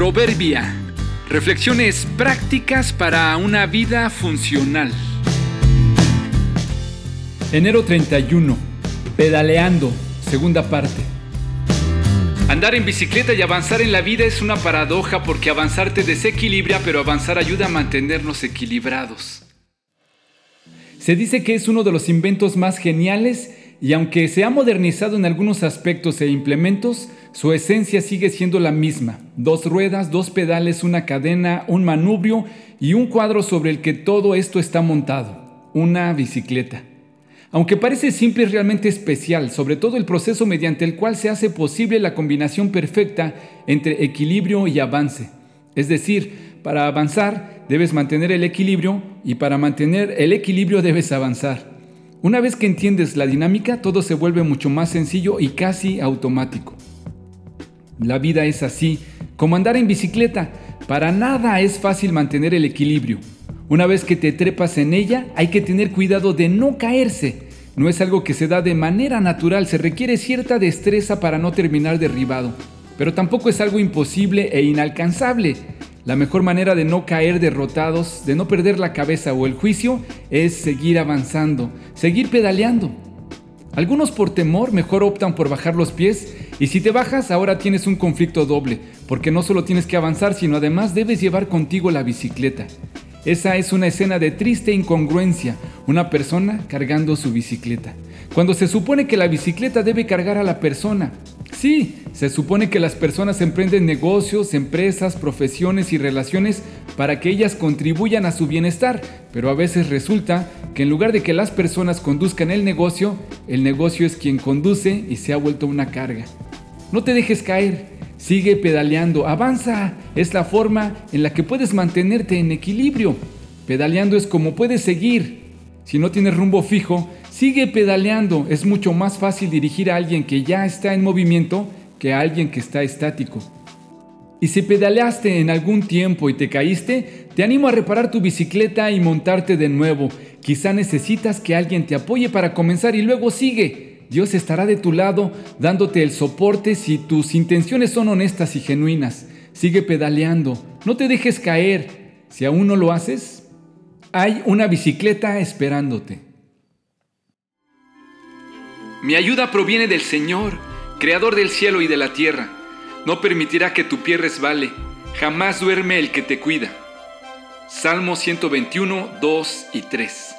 Proverbia. Reflexiones prácticas para una vida funcional. Enero 31. Pedaleando. Segunda parte. Andar en bicicleta y avanzar en la vida es una paradoja porque avanzar te desequilibra, pero avanzar ayuda a mantenernos equilibrados. Se dice que es uno de los inventos más geniales y aunque se ha modernizado en algunos aspectos e implementos, su esencia sigue siendo la misma. Dos ruedas, dos pedales, una cadena, un manubrio y un cuadro sobre el que todo esto está montado. Una bicicleta. Aunque parece simple, es realmente especial, sobre todo el proceso mediante el cual se hace posible la combinación perfecta entre equilibrio y avance. Es decir, para avanzar debes mantener el equilibrio y para mantener el equilibrio debes avanzar. Una vez que entiendes la dinámica, todo se vuelve mucho más sencillo y casi automático. La vida es así, como andar en bicicleta. Para nada es fácil mantener el equilibrio. Una vez que te trepas en ella, hay que tener cuidado de no caerse. No es algo que se da de manera natural, se requiere cierta destreza para no terminar derribado. Pero tampoco es algo imposible e inalcanzable. La mejor manera de no caer derrotados, de no perder la cabeza o el juicio, es seguir avanzando, seguir pedaleando. Algunos por temor mejor optan por bajar los pies y si te bajas ahora tienes un conflicto doble, porque no solo tienes que avanzar, sino además debes llevar contigo la bicicleta. Esa es una escena de triste incongruencia, una persona cargando su bicicleta, cuando se supone que la bicicleta debe cargar a la persona. Sí, se supone que las personas emprenden negocios, empresas, profesiones y relaciones para que ellas contribuyan a su bienestar, pero a veces resulta que en lugar de que las personas conduzcan el negocio, el negocio es quien conduce y se ha vuelto una carga. No te dejes caer, sigue pedaleando, avanza, es la forma en la que puedes mantenerte en equilibrio. Pedaleando es como puedes seguir. Si no tienes rumbo fijo, Sigue pedaleando, es mucho más fácil dirigir a alguien que ya está en movimiento que a alguien que está estático. Y si pedaleaste en algún tiempo y te caíste, te animo a reparar tu bicicleta y montarte de nuevo. Quizá necesitas que alguien te apoye para comenzar y luego sigue. Dios estará de tu lado dándote el soporte si tus intenciones son honestas y genuinas. Sigue pedaleando, no te dejes caer. Si aún no lo haces, hay una bicicleta esperándote. Mi ayuda proviene del Señor, Creador del cielo y de la tierra. No permitirá que tu pie resbale, jamás duerme el que te cuida. Salmo 121, 2 y 3.